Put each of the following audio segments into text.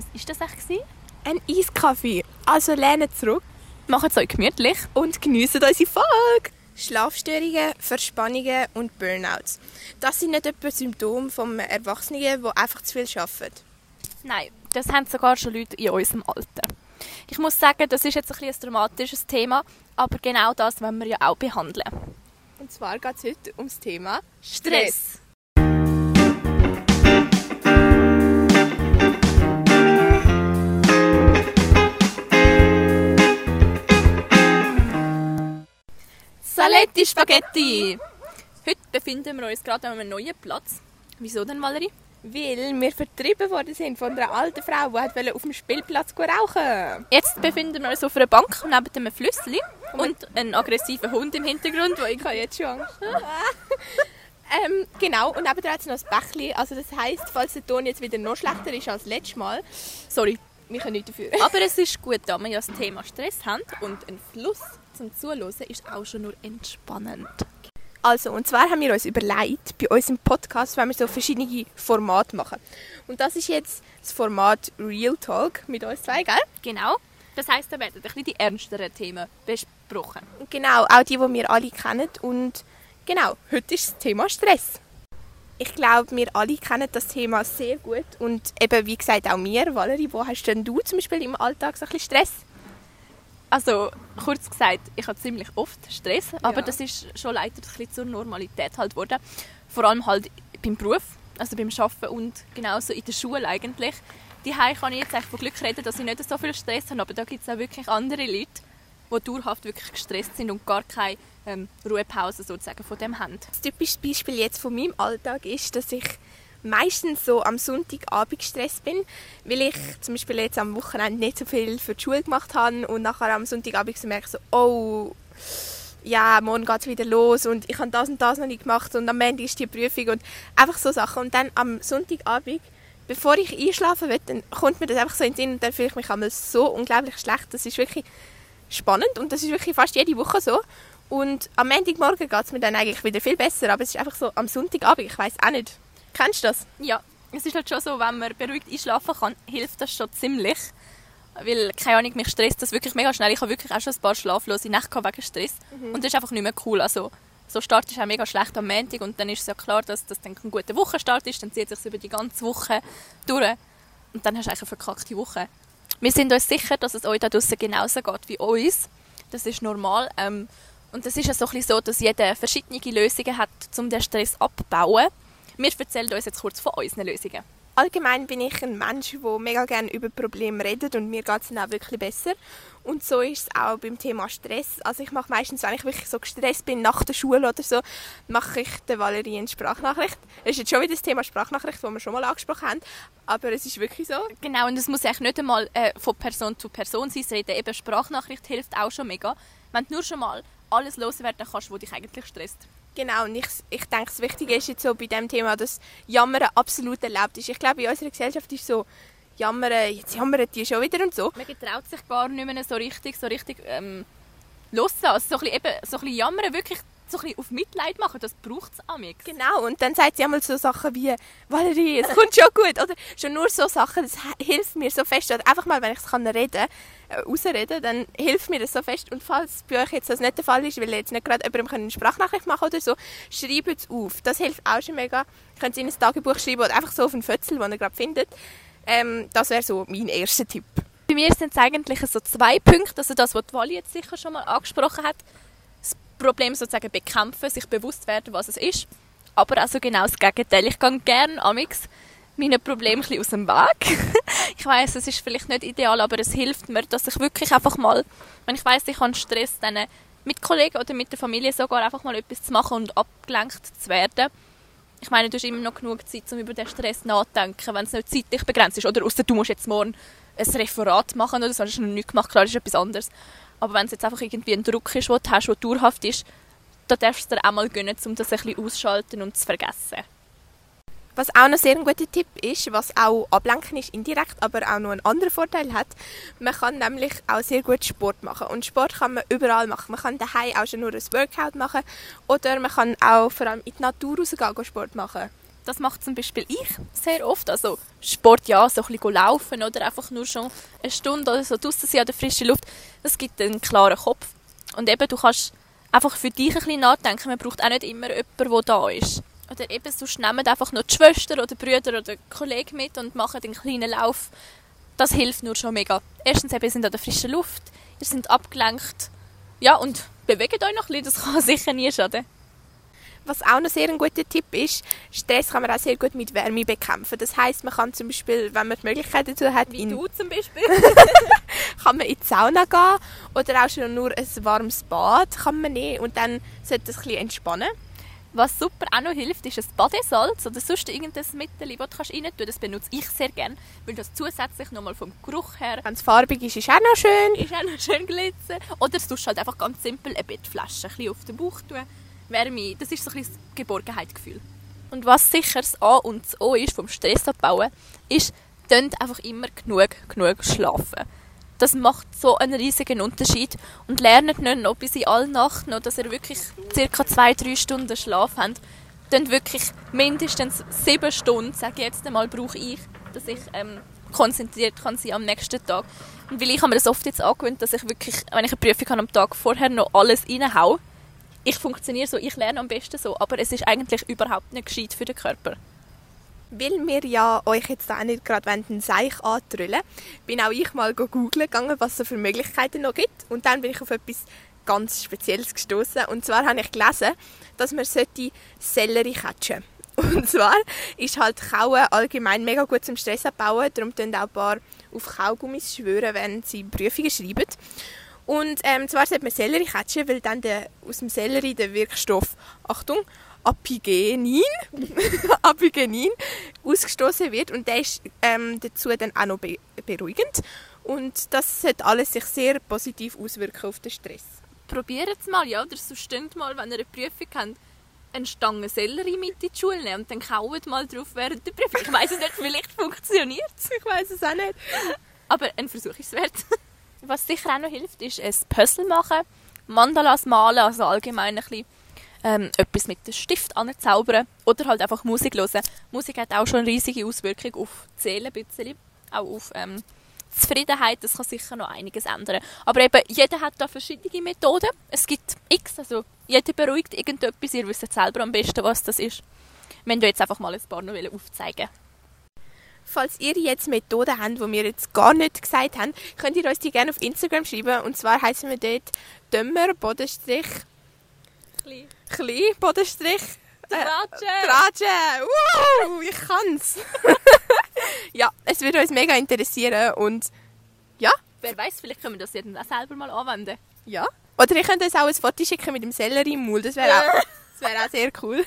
Was ist das eigentlich? Ein Eiskaffee. Also lehnen zurück Macht es euch gemütlich. und geniessen unsere Folge. Schlafstörungen, Verspannungen und Burnouts. Das sind nicht etwa Symptome von Erwachsenen, die einfach zu viel arbeiten. Nein, das haben sogar schon Leute in unserem Alter. Ich muss sagen, das ist jetzt ein, ein dramatisches Thema, aber genau das wollen wir ja auch behandeln. Und zwar geht es heute ums Thema Stress. Saletti Spaghetti! Heute befinden wir uns gerade an einem neuen Platz. Wieso denn, Valerie? Weil wir vertrieben worden sind von einer alten Frau, die auf dem Spielplatz rauchen Jetzt befinden wir uns auf einer Bank neben einem Flüssli und einem aggressiven Hund im Hintergrund, der Ich habe jetzt schon Angst. ähm, genau, und nebenan hat es noch ein Bächli. Also das heisst, falls der Ton jetzt wieder noch schlechter ist als letztes Mal, sorry, wir können nichts dafür. Aber es ist gut, da wir ja das Thema Stress haben und ein Fluss zum Zuhören ist auch schon nur entspannend. Also, und zwar haben wir uns überlegt, bei uns im Podcast wenn wir so verschiedene Formate machen. Und das ist jetzt das Format Real Talk mit uns zwei, gell? Genau. Das heisst, da werden ein bisschen die ernsteren Themen besprochen. Genau, auch die, die wir alle kennen. Und genau, heute ist das Thema Stress. Ich glaube, wir alle kennen das Thema sehr gut. Und eben, wie gesagt, auch mir. Valerie, wo hast denn du zum Beispiel im Alltag so ein bisschen Stress? Also, kurz gesagt, ich habe ziemlich oft Stress, aber Ja. das ist schon leider ein bisschen zur Normalität halt geworden. Vor allem halt beim Beruf, also beim Arbeiten und genauso in der Schule eigentlich. Die kann ich jetzt echt von Glück reden, dass ich nicht so viel Stress habe, aber da gibt es auch wirklich andere Leute, die dauerhaft wirklich gestresst sind und gar keine ähm, Ruhepause sozusagen von dem haben. Das typische Beispiel jetzt von meinem Alltag ist, dass ich meistens so am Sonntagabend gestresst bin, weil ich zum Beispiel jetzt am Wochenende nicht so viel für die Schule gemacht habe und nachher am Sonntagabend so merke ich so, oh, ja, morgen geht es wieder los und ich habe das und das noch nicht gemacht und am Ende ist die Prüfung und einfach so Sachen. Und dann am Sonntagabend, bevor ich einschlafen will, dann kommt mir das einfach so in den Sinn und dann fühle ich mich einmal so unglaublich schlecht. Das ist wirklich spannend und das ist wirklich fast jede Woche so. Und am Montagmorgen geht es mir dann eigentlich wieder viel besser, aber es ist einfach so am Sonntagabend, ich weiß auch nicht. Kennst du das? Ja, es ist halt schon so, wenn man beruhigt einschlafen kann, hilft das schon ziemlich. Weil, keine Ahnung, mich stresst das wirklich mega schnell. Ich habe wirklich auch schon ein paar schlaflose Nächte wegen Stress. Und das ist einfach nicht mehr cool. Also, so startest du auch mega schlecht am Montag und dann ist es ja klar, dass das dann ein guter Wochenstart ist. Dann zieht es sich über die ganze Woche durch und dann hast du eigentlich eine verkackte Woche. Wir sind uns sicher, dass es euch da draußen genauso geht wie uns. Das ist normal. Ähm, und es ist ja so, ein bisschen so, dass jeder verschiedene Lösungen hat, um den Stress abzubauen. Wir erzählen uns jetzt kurz von unseren Lösungen. Allgemein bin ich ein Mensch, der mega gerne über Probleme redet und mir geht es dann auch wirklich besser. Und so ist es auch beim Thema Stress. Also ich mache meistens, wenn ich wirklich so gestresst bin nach der Schule oder so, mache ich der Valerie eine Sprachnachricht. Das ist jetzt schon wieder das Thema Sprachnachricht, das wir schon mal angesprochen haben, aber es ist wirklich so. Genau, und es muss eigentlich nicht einmal äh, von Person zu Person sein. Reden. Eben Sprachnachricht hilft auch schon mega. Wenn du nur schon mal alles loswerden kannst, was dich eigentlich stresst. Genau, und ich, ich denke, das Wichtige ist jetzt so bei dem Thema, dass Jammern absolut erlaubt ist. Ich glaube, in unserer Gesellschaft ist so, Jammern, jetzt jammern die schon wieder und so. Man getraut sich gar nicht mehr so richtig, so richtig ähm, loslassen. So ein bisschen, eben, so ein bisschen jammern, wirklich so ein bisschen auf Mitleid machen, das braucht es amix. Genau, und dann sagt sie einmal so Sachen wie, Valerie, es kommt schon gut. Oder schon nur so Sachen, das hilft mir so fest. Oder einfach mal, wenn ich es kann reden äh, rausreden dann hilft mir das so fest. Und falls bei euch jetzt das nicht der Fall ist, weil ihr jetzt nicht gerade jemandem eine Sprachnachricht machen oder so, schreibt es auf. Das hilft auch schon mega. Ihr könnt es in ein Tagebuch schreiben oder einfach so auf einen Fötzel, den ihr gerade findet. Ähm, das wäre so mein erster Tipp. Bei mir sind es eigentlich so zwei Punkte. Also das, was Wally jetzt sicher schon mal angesprochen hat. Problem sozusagen bekämpfen, sich bewusst werden, was es ist. Aber also genau das Gegenteil. Ich gehe gerne amix meinen Problemen ein aus dem Weg. ich weiß, es ist vielleicht nicht ideal, aber es hilft mir, dass ich wirklich einfach mal, wenn ich weiß, ich habe Stress, dann mit Kollegen oder mit der Familie sogar einfach mal etwas zu machen und abgelenkt zu werden. Ich meine, du hast immer noch genug Zeit, um über den Stress nachzudenken, wenn es nicht zeitlich begrenzt ist. Oder außer du musst jetzt morgen ein Referat machen oder so, hast du noch nichts gemacht, klar, ist etwas anderes. Aber wenn es jetzt einfach irgendwie ein Druck ist, den du hast, der dauerhaft ist, dann darfst du dir auch mal gönnen, um das ein bisschen auszuschalten und zu vergessen. Was auch noch sehr ein guter Tipp ist, was auch ablenken ist indirekt, aber auch noch einen anderen Vorteil hat, man kann nämlich auch sehr gut Sport machen. Und Sport kann man überall machen. Man kann daheim auch schon nur ein Workout machen oder man kann auch vor allem in die Natur rausgehen Sport machen. Das macht zum Beispiel ich sehr oft. Also Sport, ja, so ein bisschen laufen oder einfach nur schon eine Stunde oder so draussen sein an der frischen Luft. Das gibt einen klaren Kopf. Und eben, du kannst einfach für dich ein bisschen nachdenken. Man braucht auch nicht immer jemanden, der da ist. Oder eben, sonst nehmen einfach nur die Schwester oder Brüder oder Kollegen mit und machen einen kleinen Lauf. Das hilft nur schon mega. Erstens eben, ihr sind an der frischen Luft, ihr seid abgelenkt. Ja, und bewegt euch noch ein bisschen, das kann sicher nie schaden. Was auch noch sehr ein guter Tipp ist, Stress kann man auch sehr gut mit Wärme bekämpfen. Das heißt, man kann zum Beispiel, wenn man die Möglichkeit dazu hat, Wie du zum Beispiel. kann man in die Sauna gehen oder auch schon nur ein warmes Bad kann man nehmen und dann sollte das ein bisschen entspannen. Was super auch noch hilft, ist ein Badesalz oder sonst irgendein Mittel, das du rein tun kannst. Das benutze ich sehr gerne, weil das zusätzlich nochmal vom Geruch her... Wenn es farbig ist, ist auch noch schön. Ist auch noch schön glitzern. Oder du tust halt einfach ganz simpel eine Bettflasche ein bisschen auf den Bauch tun. Wärme, das ist so ein bisschen das Geborgenheitsgefühl. Und was sicher das A und das O ist vom Stress abbauen, ist, einfach immer genug, genug schlafen das macht so einen riesigen Unterschied. Und lernt nicht noch bis in alle Nacht noch, dass ihr wirklich zwei, drei Stunden Schlaf habt. Dann wirklich mindestens sieben Stunden, sage ich jetzt einmal, brauche ich, dass ich ähm, konzentriert kann sein am nächsten Tag. Und weil ich habe mir das oft jetzt angewöhnt, dass ich wirklich, wenn ich eine Prüfung habe, am Tag vorher noch alles reinhaue. Ich funktioniere so, ich lerne am besten so, aber es ist eigentlich überhaupt nicht gescheit für den Körper weil wir ja euch jetzt auch nicht gerade einen Seich antrüllen, bin auch ich mal googeln gegangen, was es für Möglichkeiten noch gibt. Und dann bin ich auf etwas ganz Spezielles gestoßen. Und zwar habe ich gelesen, dass man Sellerie catchen Und zwar ist halt Kauen allgemein mega gut zum Stress abbauen. Darum tun auch ein paar auf Kaugummis schwören, wenn sie Prüfungen schreiben. Und ähm, zwar sollte man Sellerie catchen, weil dann der, aus dem Sellerie der Wirkstoff, Achtung, Apigenin, Apigenin ausgestoßen wird und der ist ähm, dazu dann auch noch be beruhigend und das hat alles sich sehr positiv auswirken auf den Stress. Probiert es mal, ja, oder so stimmt mal, wenn ihr eine Prüfung habt, eine Stange Sellerie mit in die Schule nehmen und dann kaut mal drauf während der Prüfung. Ich weiß es nicht, vielleicht funktioniert es. Ich weiß es auch nicht. Aber ein Versuch ist es wert. Was sicher auch noch hilft, ist ein Puzzle machen, Mandalas malen, also allgemein ein bisschen ähm, etwas mit dem Stift anzaubern oder halt einfach Musik hören. Musik hat auch schon eine riesige Auswirkung auf die Seele, auch auf ähm, Zufriedenheit, das kann sicher noch einiges ändern. Aber eben, jeder hat da verschiedene Methoden. Es gibt x, also jeder beruhigt irgendetwas, ihr wisst selber am besten, was das ist. Wir wollen jetzt einfach mal ein paar noch aufzeigen. Falls ihr jetzt Methoden habt, die wir jetzt gar nicht gesagt haben, könnt ihr uns die gerne auf Instagram schreiben. Und zwar heißen wir dort Dömmer, Bodenstrich, Klein. Klein, Bodenstrich. Tratschen! Äh! Uh, ich kann's! ja, es würde uns mega interessieren und ja. Wer weiß, vielleicht können wir das dann auch selber mal anwenden. Ja. Oder ihr könnt uns auch ein Foto schicken mit dem Sellerie im Mund, das wäre auch, wär auch sehr cool.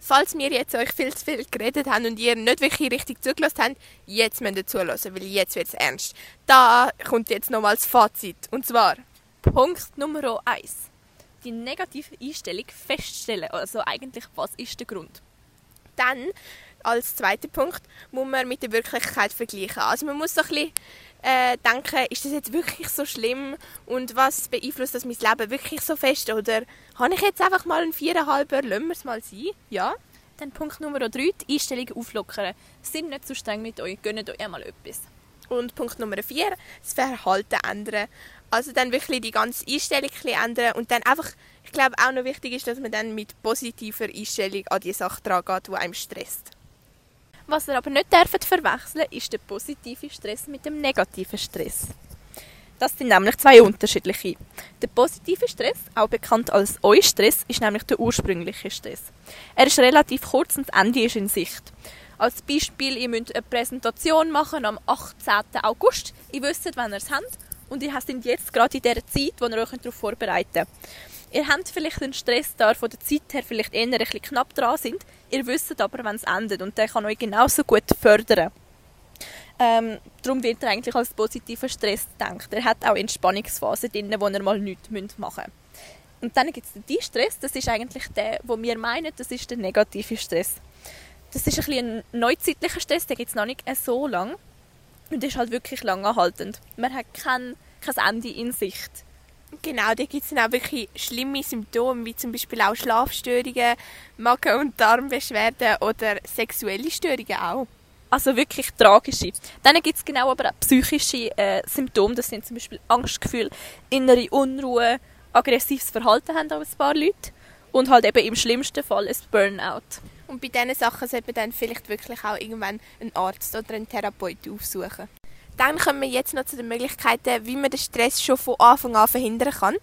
Falls wir jetzt euch viel zu viel geredet haben und ihr nicht wirklich richtig zugelassen habt, jetzt müsst ihr zuhören, weil jetzt wird es ernst. Da kommt jetzt nochmals das Fazit. Und zwar... Punkt Nummer 1 die negative Einstellung feststellen. Also eigentlich, was ist der Grund? Dann, als zweiter Punkt, muss man mit der Wirklichkeit vergleichen. Also man muss so ein bisschen äh, denken, ist das jetzt wirklich so schlimm und was beeinflusst das mein Leben wirklich so fest? Oder habe ich jetzt einfach mal einen Viereinhalber, lassen wir es mal sein? Ja. Dann Punkt Nummer drei, die Einstellung auflockern. Sind nicht zu streng mit euch, gönnt euch einmal etwas. Und Punkt Nummer vier, das Verhalten ändern. Also dann wirklich die ganze Einstellung ändern und dann einfach, ich glaube auch noch wichtig ist, dass man dann mit positiver Einstellung an die Sache dran geht, die einem stresst. Was ihr aber nicht dürft verwechseln, ist der positive Stress mit dem negativen Stress. Das sind nämlich zwei unterschiedliche. Der positive Stress, auch bekannt als Eustress, ist nämlich der ursprüngliche Stress. Er ist relativ kurz und das Ende ist in Sicht. Als Beispiel, ihr müsst eine Präsentation machen am 18. August. Ihr wisst, wann ihr es habt und ihr seid jetzt gerade in der Zeit, wo ihr euch darauf vorbereiten könnt. Ihr habt vielleicht einen Stress da, von der Zeit her vielleicht eher ein bisschen knapp dran sind. Ihr wisst aber, wenn es endet und der kann euch genauso gut fördern. Ähm, darum wird er eigentlich als positiver Stress gedacht. Er hat auch Entspannungsphasen drin, wo ihr mal nichts machen müsst. Und dann gibt es den Stress, das ist eigentlich der, wo wir meinen, das ist der negative Stress. Das ist ein, ein neuzeitlicher Stress, der gibt es noch nicht so lange. Und ist halt wirklich lang anhaltend. Man hat kein, kein Ende in Sicht. Genau, da gibt es dann auch wirklich schlimme Symptome, wie zum Beispiel auch Schlafstörungen, Magen- und Darmbeschwerden oder sexuelle Störungen auch. Also wirklich tragische. Dann gibt es genau aber auch psychische äh, Symptome. Das sind zum Beispiel Angstgefühl, innere Unruhe, aggressives Verhalten haben auch ein paar Leute. Und halt eben im schlimmsten Fall ein Burnout. Und bei diesen Sachen sollte man dann vielleicht wirklich auch irgendwann einen Arzt oder einen Therapeuten aufsuchen. Dann kommen wir jetzt noch zu den Möglichkeiten, wie man den Stress schon von Anfang an verhindern kann.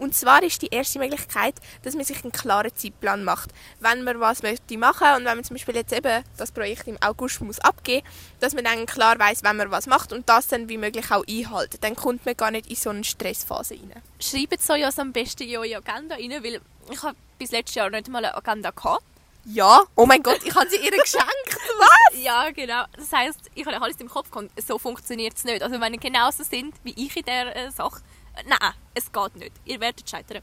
Und zwar ist die erste Möglichkeit, dass man sich einen klaren Zeitplan macht. Wenn man was möchte machen und wenn man zum Beispiel jetzt eben das Projekt im August muss abgeben, dass man dann klar weiß, wenn man was macht und das dann wie möglich auch einhalten. Dann kommt man gar nicht in so eine Stressphase rein. Schreibt so ja am besten in eure Agenda rein, weil ich habe bis letztes Jahr nicht mal eine Agenda gehabt. Ja, oh mein Gott, ich habe sie ihr geschenkt. Was? Ja, genau. Das heisst, ich habe alles im Kopf gehabt. So funktioniert es nicht. Also wenn ihr genauso sind wie ich in dieser äh, Sache, äh, nein, es geht nicht. Ihr werdet scheitern.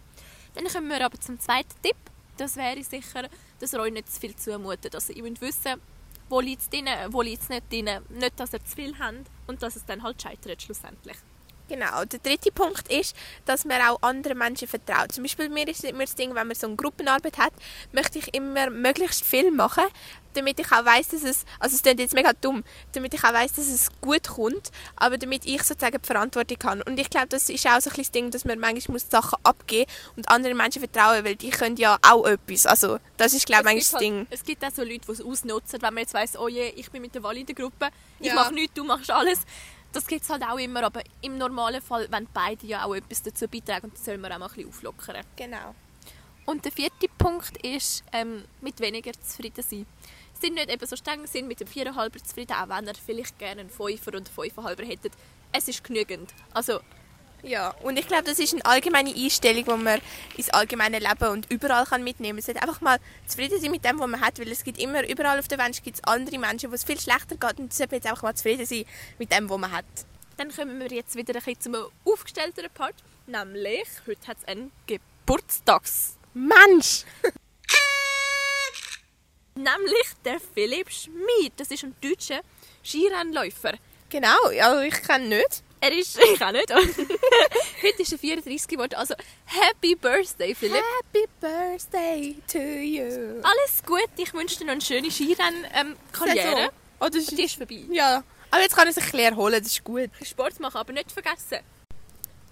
Dann kommen wir aber zum zweiten Tipp. Das wäre sicher, dass ihr euch nicht zu viel zumutet. Also ihr müsst wissen, wo liegt es drin, wo liegt es nicht drin. Nicht, dass ihr zu viel habt und dass es dann halt scheitert schlussendlich. Genau. Der dritte Punkt ist, dass man auch anderen Menschen vertraut. Zum Beispiel mir ist immer das Ding, wenn man so eine Gruppenarbeit hat, möchte ich immer möglichst viel machen, damit ich auch weiß, dass es, also es klingt jetzt mega dumm, damit ich auch weiß, dass es gut kommt, aber damit ich sozusagen die Verantwortung habe. Und ich glaube, das ist auch so ein das Ding, dass man manchmal muss Sachen abgeben und anderen Menschen vertrauen, weil die können ja auch etwas. Also das ist glaube ich das halt, Ding. Es gibt auch so Leute, die es ausnutzen, wenn man jetzt weiss, oh je, ich bin mit der Wally in der Gruppe, ich Ja. mache nichts, du machst alles. Das gibt es halt auch immer, aber im normalen Fall, wenn beide ja auch etwas dazu beitragen, dann soll man auch mal ein bisschen auflockern. Genau. Und der vierte Punkt ist, ähm, mit weniger zufrieden sein. Sind nicht eben so streng, sind mit dem 4,5 zufrieden, auch wenn ihr vielleicht gerne einen 5er und 5,5er hättet. Es ist genügend. Also, Ja, und ich glaube, das ist eine allgemeine Einstellung, die man ins allgemeine Leben und überall kann mitnehmen kann. Man sollte einfach mal zufrieden sein mit dem, was man hat, weil es gibt immer, überall auf der Welt gibt es andere Menschen, wo es viel schlechter geht und sollte man jetzt einfach mal zufrieden sein mit dem, was man hat. dann kommen wir jetzt wieder ein bisschen zum aufgestellteren Part. Nämlich, heute hat es einen Geburtstags... Mensch! Nämlich der Philipp Schmid. Das ist ein deutscher Skirennläufer. Genau, also ich kann nicht. Er ist, ich auch nicht, heute ist er 34 geworden. Also, Happy Birthday, Philipp. Happy Birthday to you. Alles gut, ich wünsche dir noch eine schöne Skirenn-Karriere. Oh, das ist, Die ist vorbei. ja, aber jetzt kann ich sich ein bisschen erholen, das ist gut. Sport machen, aber nicht vergessen.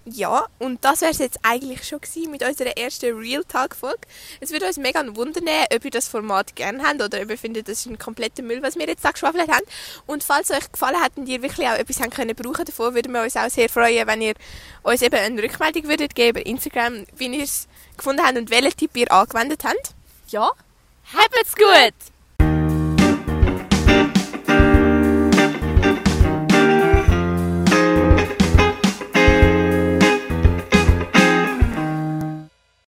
Ja, und das wäre es jetzt eigentlich schon gewesen mit unserer ersten Real Talk Folge. Es würde uns mega ein Wunder nehmen, ob ihr das Format gerne habt oder ob ihr findet, das ist ein kompletter Müll, was wir jetzt da geschwafelt haben. Und falls es euch gefallen hat und ihr wirklich auch etwas haben können brauchen davon, würden wir uns auch sehr freuen, wenn ihr uns eben eine Rückmeldung würdet geben über Instagram, wie ihr es gefunden habt und welchen Tipp ihr angewendet habt. Ja, habt's gut!